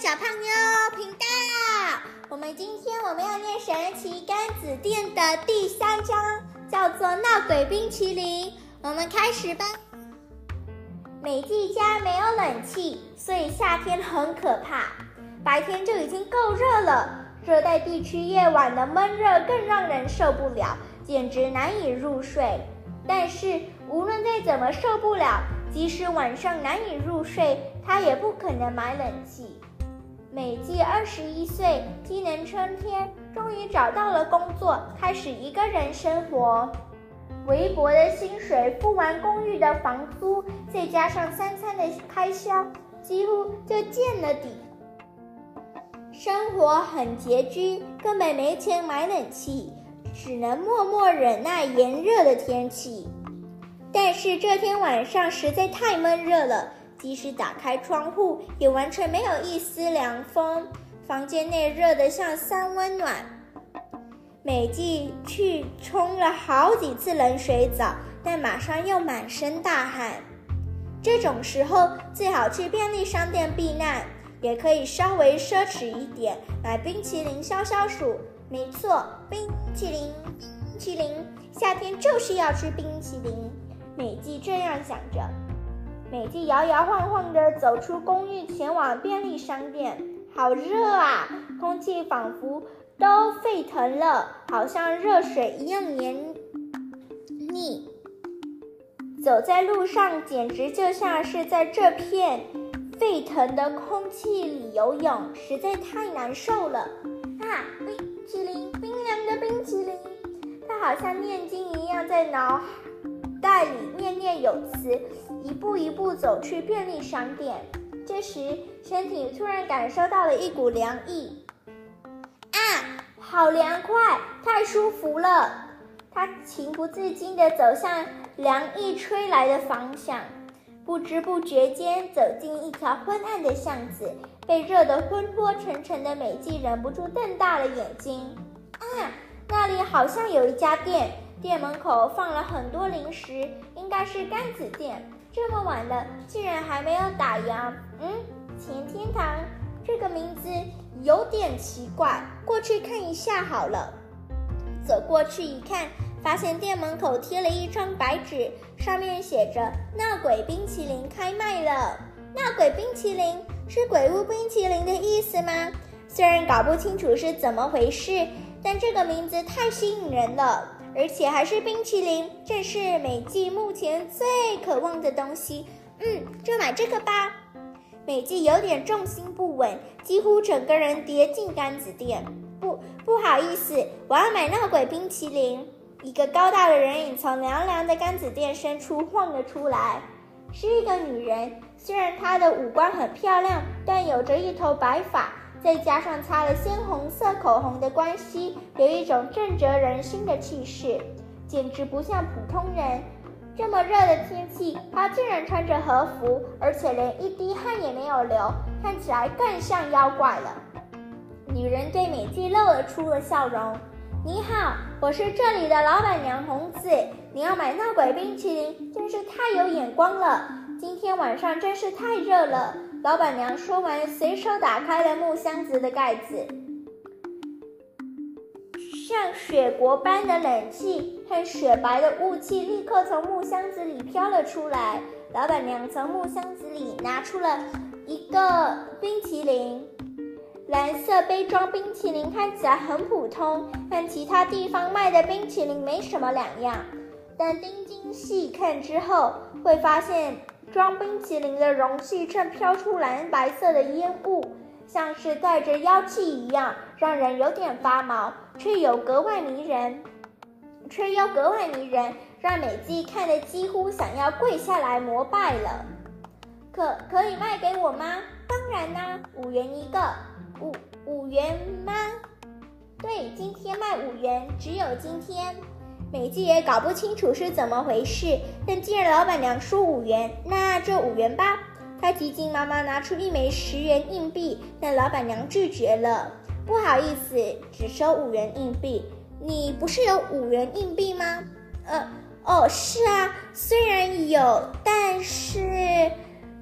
小胖妞频道。我们今天我们要念神奇柑子店的第三章，叫做闹鬼冰淇淋。我们开始吧。美纪家没有冷气，所以夏天很可怕。白天就已经够热了，热带地区夜晚的闷热更让人受不了，简直难以入睡。但是无论再怎么受不了，即使晚上难以入睡，他也不可能买冷气。美纪二十一岁，今年春天，终于找到了工作，开始一个人生活。微薄的薪水付完公寓的房租，再加上三餐的开销，几乎就见了底。生活很拮据，根本没钱买冷气，只能默默忍耐炎热的天气。但是这天晚上实在太闷热了，即使打开窗户，也完全没有一丝凉风。房间内热得像三温暖。美纪去冲了好几次冷水澡，但马上又满身大汗。这种时候最好去便利商店避难，也可以稍微奢侈一点，买冰淇淋消消暑。没错，冰淇淋，冰淇淋，夏天就是要吃冰淇淋。美纪这样想着，美纪摇摇晃晃地走出公寓，前往便利商店。好热啊，空气仿佛都沸腾了，好像热水一样黏腻。走在路上，简直就像是在这片沸腾的空气里游泳，实在太难受了。啊，冰淇淋，冰凉的冰淇淋，它好像念经一样在脑。袋里念念有词，一步一步走去便利商店。这时，身体突然感受到了一股凉意，啊，好凉快，太舒服了！他情不自禁地走向凉意吹来的方向，不知不觉间走进一条昏暗的巷子。被热得昏昏沉沉的美纪忍不住瞪大了眼睛，啊，那里好像有一家店。店门口放了很多零食，应该是柑子店。这么晚了，竟然还没有打烊。嗯，钱天堂这个名字有点奇怪，过去看一下好了。走过去一看，发现店门口贴了一张白纸，上面写着“闹鬼冰淇淋开卖了”。闹鬼冰淇淋是鬼屋冰淇淋的意思吗？虽然搞不清楚是怎么回事，但这个名字太吸引人了。而且还是冰淇淋，这是美纪目前最渴望的东西。嗯，就买这个吧。美纪有点重心不稳，几乎整个人跌进柑子店。不，不好意思，我要买闹鬼冰淇淋。一个高大的人影从凉凉的柑子店深处晃了出来，是一个女人。虽然她的五官很漂亮，但有着一头白发。再加上擦了鲜红色口红的关系，有一种震慑人心的气势，简直不像普通人。这么热的天气，她竟然穿着和服，而且连一滴汗也没有流，看起来更像妖怪了。女人对美纪露了出了笑容：“你好，我是这里的老板娘红子，你要买闹鬼冰淇淋，真是太有眼光了。今天晚上真是太热了。”老板娘说完，随手打开了木箱子的盖子，像雪国般的冷气和雪白的雾气立刻从木箱子里飘了出来。老板娘从木箱子里拿出了一个冰淇淋，蓝色杯装冰淇淋看起来很普通，和其他地方卖的冰淇淋没什么两样。但盯紧细看之后，会发现。装冰淇淋的容器正飘出蓝白色的烟雾，像是带着妖气一样，让人有点发毛，却又格外迷人，却又格外迷人，让美纪看得几乎想要跪下来膜拜了。可可以卖给我吗？当然啦，五元一个，五五元吗？对，今天卖五元，只有今天。美纪也搞不清楚是怎么回事，但既然老板娘说五元，那就五元吧。她急急忙忙拿出一枚十元硬币，但老板娘拒绝了。不好意思，只收五元硬币。你不是有五元硬币吗？呃，哦，是啊，虽然有，但是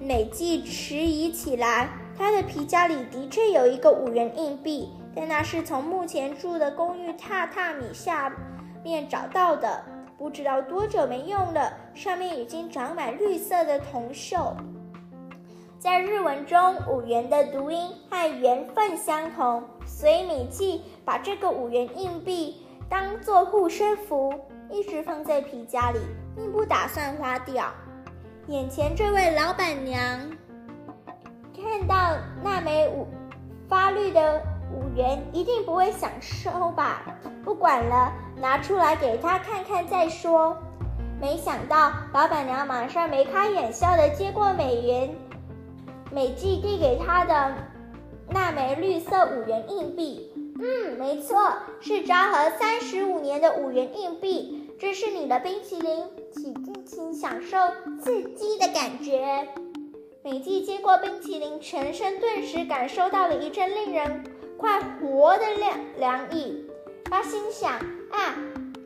美纪迟疑起来。她的皮夹里的确有一个五元硬币，但那是从目前住的公寓榻榻米下面找到的，不知道多久没用了，上面已经长满绿色的铜锈。在日文中，五元的读音和缘分相同，所以美纪把这个五元硬币当做护身符，一直放在皮夹里，并不打算花掉。眼前这位老板娘看到那枚五发绿的五元，一定不会想收吧？不管了，拿出来给他看看再说。没想到，老板娘马上眉开眼笑的接过美元。美纪递给他的那枚绿色五元硬币，嗯，没错，是昭和三十五年的五元硬币。这是你的冰淇淋，请尽情享受刺激的感觉。美纪接过冰淇淋，全身顿时感受到了一阵令人快活的凉凉意。他心想：啊，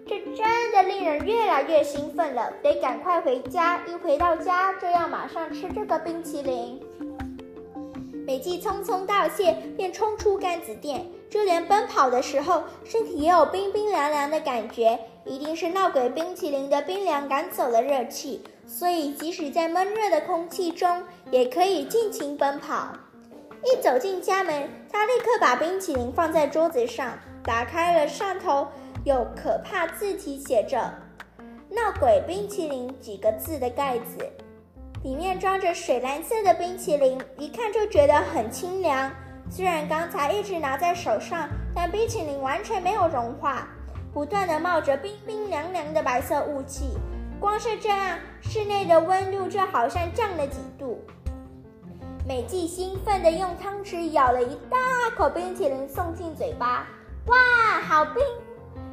这真的令人越来越兴奋了，得赶快回家。一回到家，就要马上吃这个冰淇淋。美纪匆匆道谢，便冲出甘子店。就连奔跑的时候，身体也有冰冰凉凉的感觉，一定是闹鬼冰淇淋的冰凉赶走了热气，所以即使在闷热的空气中，也可以尽情奔跑。一走进家门，他立刻把冰淇淋放在桌子上，打开了上头有可怕字体写着“闹鬼冰淇淋”几个字的盖子。里面装着水蓝色的冰淇淋，一看就觉得很清凉。虽然刚才一直拿在手上，但冰淇淋完全没有融化，不断的冒着冰冰凉凉的白色雾气。光是这样，室内的温度就好像降了几度。美纪兴奋地用汤匙舀了一大口冰淇淋送进嘴巴，哇，好冰，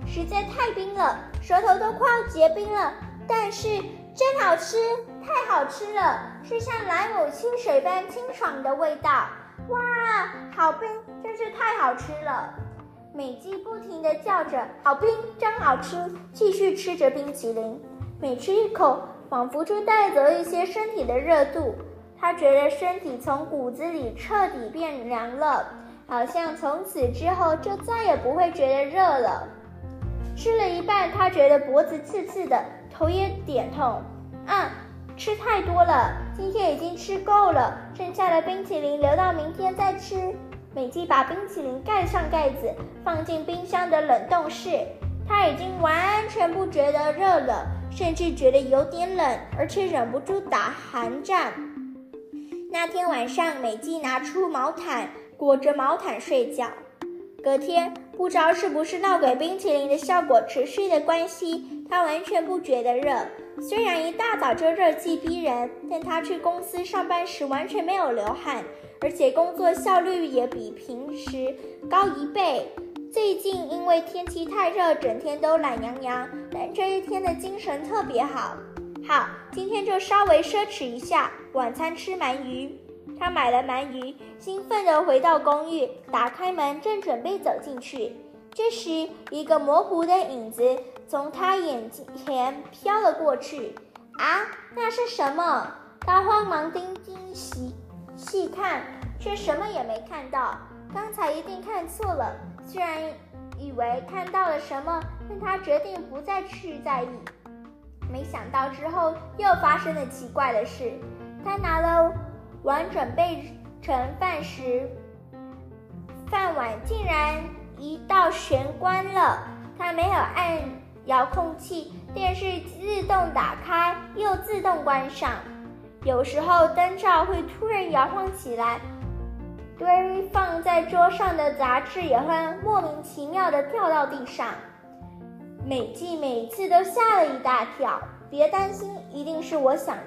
实在太冰了，舌头都快要结冰了。但是真好吃。太好吃了，是像莱姆清水般清爽的味道。哇，好冰，真是太好吃了！美姬不停地叫着：“好冰，真好吃！”继续吃着冰淇淋，每吃一口，仿佛就带走一些身体的热度。她觉得身体从骨子里彻底变凉了，好像从此之后就再也不会觉得热了。吃了一半，他觉得脖子刺刺的，头也点痛。嗯。吃太多了，今天已经吃够了，剩下的冰淇淋留到明天再吃。美纪把冰淇淋盖上盖子，放进冰箱的冷冻室。她已经完全不觉得热了，甚至觉得有点冷，而且忍不住打寒战。那天晚上，美纪拿出毛毯裹着毛毯睡觉。隔天，不知道是不是闹鬼冰淇淋的效果持续的关系，她完全不觉得热。虽然一大早就热气逼人，但他去公司上班时完全没有流汗，而且工作效率也比平时高一倍。最近因为天气太热，整天都懒洋洋，但这一天的精神特别好。好，今天就稍微奢侈一下，晚餐吃鳗鱼。他买了鳗鱼，兴奋地回到公寓，打开门，正准备走进去。这时，一个模糊的影子从他眼前飘了过去。啊，那是什么？他慌忙盯盯细细看，却什么也没看到。刚才一定看错了。虽然以为看到了什么，但他决定不再去在意。没想到之后又发生了奇怪的事。他拿了碗准备盛饭时，饭碗竟然。一道玄关了，他没有按遥控器，电视自动打开又自动关上。有时候灯罩会突然摇晃起来，堆放在桌上的杂志也会莫名其妙的掉到地上。美纪每次都吓了一大跳。别担心，一定是我想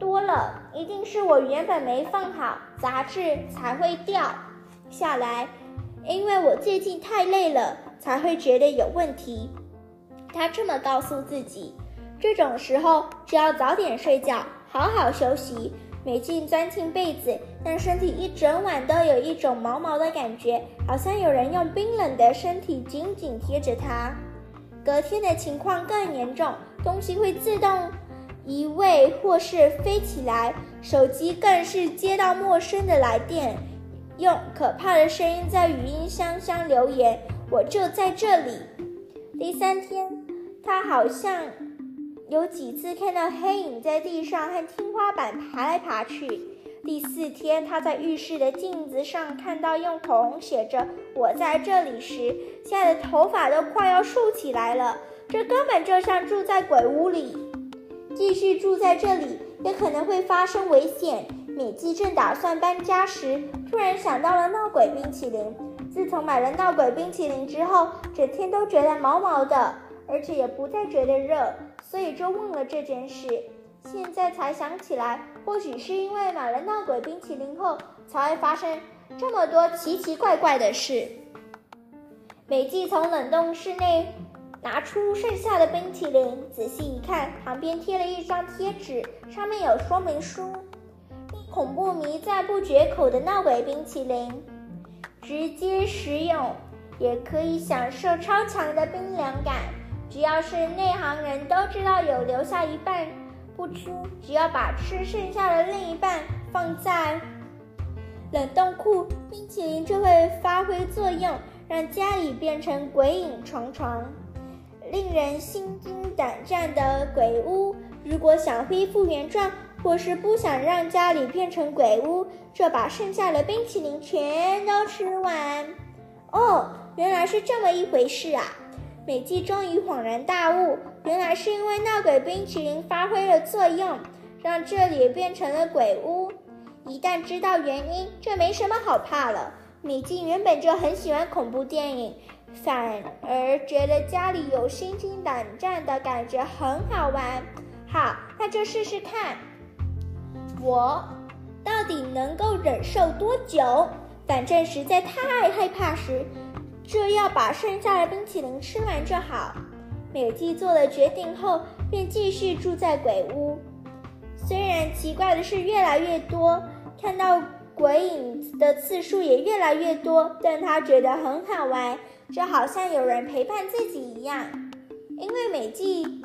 多了，一定是我原本没放好杂志才会掉下来。因为我最近太累了，才会觉得有问题。他这么告诉自己。这种时候，只要早点睡觉，好好休息。美静钻进被子，但身体一整晚都有一种毛毛的感觉，好像有人用冰冷的身体紧紧贴着她。隔天的情况更严重，东西会自动移位或是飞起来，手机更是接到陌生的来电，用可怕的声音在语音箱箱留言：“我就在这里。”第三天，他好像有几次看到黑影在地上和天花板爬来爬去。第四天，他在浴室的镜子上看到用口红写着“我在这里”时，吓得头发都快要竖起来了。这根本就像住在鬼屋里。继续住在这里也可能会发生危险。美纪正打算搬家时，突然想到了闹鬼冰淇淋。自从买了闹鬼冰淇淋之后，整天都觉得毛毛的，而且也不再觉得热，所以就忘了这件事。现在才想起来，或许是因为买了闹鬼冰淇淋后，才会发生这么多奇奇怪怪的事。美纪从冷冻室内拿出剩下的冰淇淋，仔细一看，旁边贴了一张贴纸，上面有说明书：恐怖迷赞不绝口的闹鬼冰淇淋，直接食用也可以享受超强的冰凉感。只要是内行人都知道，有留下一半。不吃，只要把吃剩下的另一半放在冷冻库，冰淇淋就会发挥作用，让家里变成鬼影重重、令人心惊胆战的鬼屋。如果想恢复原状，或是不想让家里变成鬼屋，就把剩下的冰淇淋全都吃完。哦，原来是这么一回事啊！美纪终于恍然大悟，原来是因为闹鬼冰淇淋发挥了作用，让这里变成了鬼屋。一旦知道原因，这没什么好怕了。美纪原本就很喜欢恐怖电影，反而觉得家里有心惊胆战的感觉很好玩。好，那就试试看，我到底能够忍受多久？反正实在太害怕时。这要把剩下的冰淇淋吃完就好。美纪做了决定后，便继续住在鬼屋。虽然奇怪的事越来越多，看到鬼影的次数也越来越多，但他觉得很好玩，就好像有人陪伴自己一样。因为美纪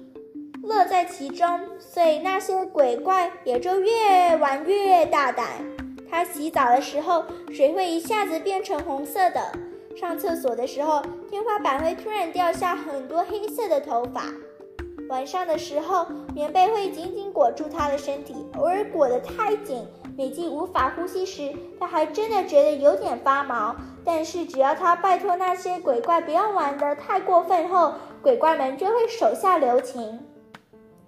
乐在其中，所以那些鬼怪也就越玩越大胆。他洗澡的时候，水会一下子变成红色的。上厕所的时候，天花板会突然掉下很多黑色的头发。晚上的时候，棉被会紧紧裹住他的身体，偶尔裹得太紧，美纪无法呼吸时，他还真的觉得有点发毛。但是只要他拜托那些鬼怪不要玩得太过分后，鬼怪们就会手下留情。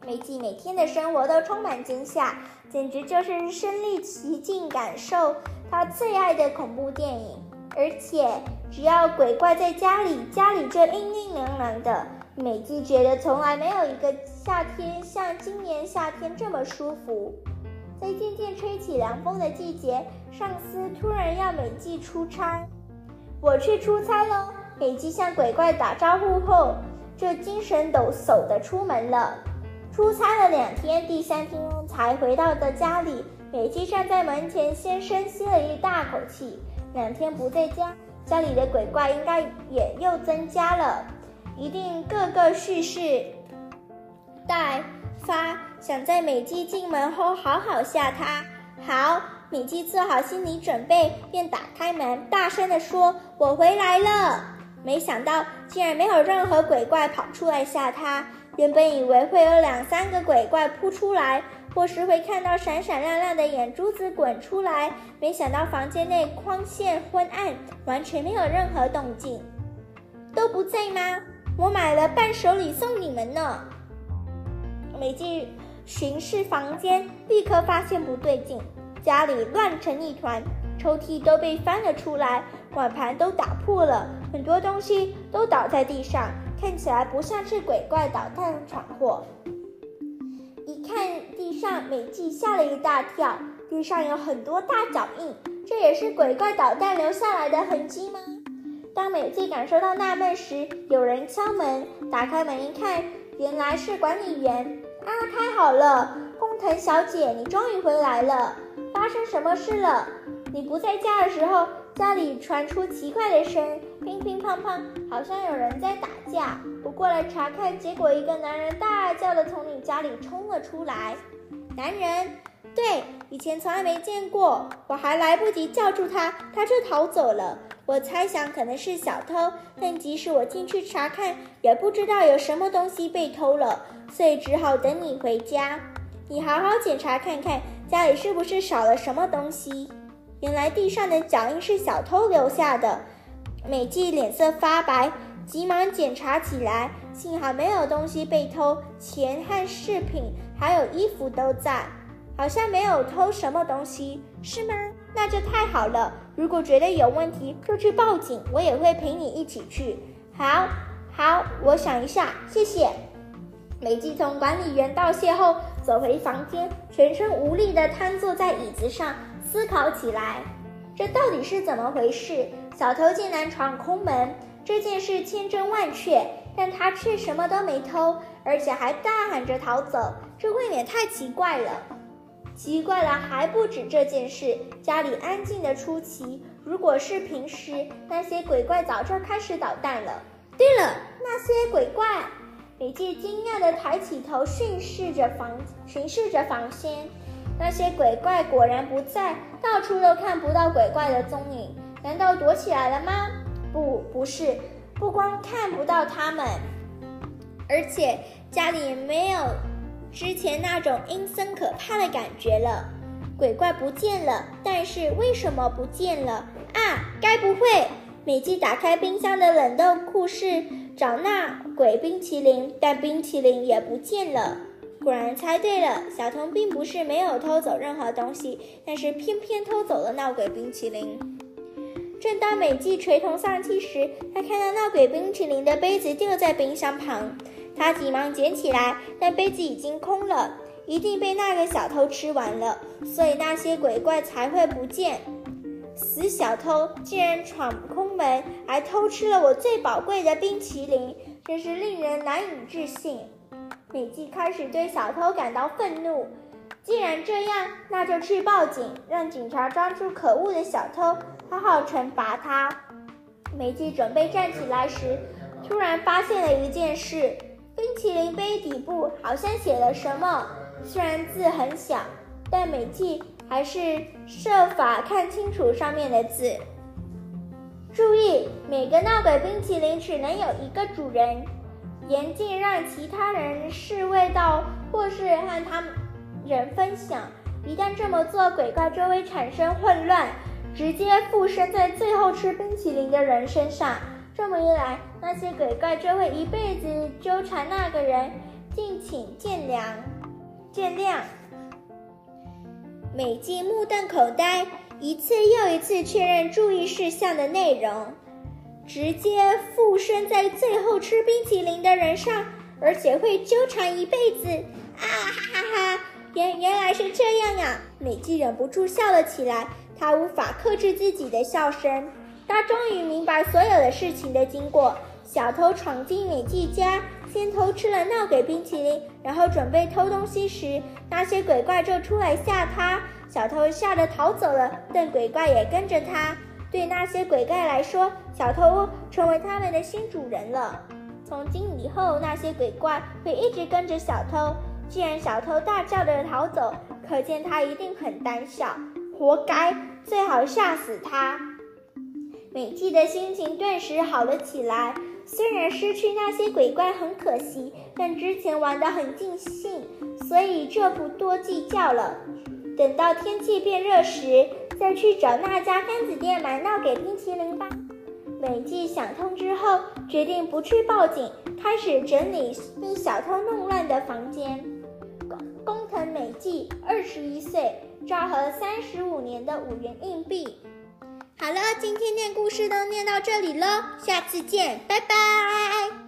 美纪每天的生活都充满惊吓，简直就是身临其境感受他最爱的恐怖电影，而且。只要鬼怪在家里，家里就阴阴凉凉的。美纪觉得从来没有一个夏天像今年夏天这么舒服。在渐渐吹起凉风的季节，上司突然要美纪出差，我去出差喽。美纪向鬼怪打招呼后，就精神抖擞的出门了。出差了两天，第三天才回到的家里，美纪站在门前，先深吸了一大口气。两天不在家。家里的鬼怪应该也又增加了，一定个个蓄势待发，想在美姬进门后好好吓他。好，美姬做好心理准备，便打开门，大声地说：“我回来了。”没想到竟然没有任何鬼怪跑出来吓他。原本以为会有两三个鬼怪扑出来。或是会看到闪闪亮亮的眼珠子滚出来，没想到房间内光线昏暗，完全没有任何动静。都不在吗？我买了伴手礼送你们呢。美姬巡视房间，立刻发现不对劲，家里乱成一团，抽屉都被翻了出来，碗盘都打破了，很多东西都倒在地上，看起来不像是鬼怪捣蛋闯祸。一看地上，美纪吓了一大跳。地上有很多大脚印，这也是鬼怪捣蛋留下来的痕迹吗？当美纪感受到纳闷时，有人敲门。打开门一看，原来是管理员。啊，太好了，工藤小姐，你终于回来了。发生什么事了？你不在家的时候，家里传出奇怪的声，乒乒乓乓，好像有人在打架。我过来查看，结果一个男人大叫的从你家里冲了出来。男人，对，以前从来没见过，我还来不及叫住他，他就逃走了。我猜想可能是小偷，但即使我进去查看，也不知道有什么东西被偷了，所以只好等你回家。你好好检查看看，家里是不是少了什么东西？原来地上的脚印是小偷留下的。美纪脸色发白，急忙检查起来，幸好没有东西被偷，钱和饰品还有衣服都在，好像没有偷什么东西，是吗？那就太好了。如果觉得有问题，就去报警，我也会陪你一起去。好，好，我想一下，谢谢。美姬从管理员道谢后，走回房间，全身无力地瘫坐在椅子上，思考起来。这到底是怎么回事？小偷竟然闯空门，这件事千真万确，但他却什么都没偷，而且还大喊着逃走，这未免太奇怪了。奇怪了，还不止这件事。家里安静的出奇，如果是平时，那些鬼怪早就开始捣蛋了。对了，那些鬼怪，美纪惊讶的抬起头，巡视着房，巡视着房间。那些鬼怪果然不在，到处都看不到鬼怪的踪影。难道躲起来了吗？不，不是，不光看不到他们，而且家里没有。之前那种阴森可怕的感觉了，鬼怪不见了，但是为什么不见了啊？该不会美纪打开冰箱的冷冻库室找那鬼冰淇淋，但冰淇淋也不见了。果然猜对了，小童并不是没有偷走任何东西，但是偏偏偷走了闹鬼冰淇淋。正当美纪垂头丧气时，他看到闹鬼冰淇淋的杯子掉在冰箱旁。他急忙捡起来，但杯子已经空了，一定被那个小偷吃完了，所以那些鬼怪才会不见。死小偷竟然闯空门，还偷吃了我最宝贵的冰淇淋，真是令人难以置信。美纪开始对小偷感到愤怒。既然这样，那就去报警，让警察抓住可恶的小偷，好好惩罚他。美纪准备站起来时，突然发现了一件事。冰淇淋杯底部好像写了什么，虽然字很小，但美纪还是设法看清楚上面的字。注意，每个闹鬼冰淇淋只能有一个主人，严禁让其他人试味道或是和他人分享。一旦这么做，鬼怪就会产生混乱，直接附身在最后吃冰淇淋的人身上。这么一来，那些鬼怪就会一辈子纠缠那个人，敬请见谅。见谅。美纪目瞪口呆，一次又一次确认注意事项的内容，直接附身在最后吃冰淇淋的人上，而且会纠缠一辈子。啊哈哈哈！原原来是这样呀！美纪忍不住笑了起来，她无法克制自己的笑声。他终于明白所有的事情的经过。小偷闯进美纪家，先偷吃了闹鬼冰淇淋，然后准备偷东西时，那些鬼怪就出来吓他。小偷吓得逃走了，但鬼怪也跟着他。对那些鬼怪来说，小偷成为他们的新主人了。从今以后，那些鬼怪会一直跟着小偷。既然小偷大叫着逃走，可见他一定很胆小，活该，最好吓死他。美纪的心情顿时好了起来。虽然失去那些鬼怪很可惜，但之前玩得很尽兴，所以这不多计较了。等到天气变热时，再去找那家干子店买闹给冰淇淋吧。美纪想通之后，决定不去报警，开始整理被小偷弄乱的房间。工藤美纪，二十一岁，昭和三十五年的五元硬币。好了，今天念故事都念到这里了，下次见，拜拜。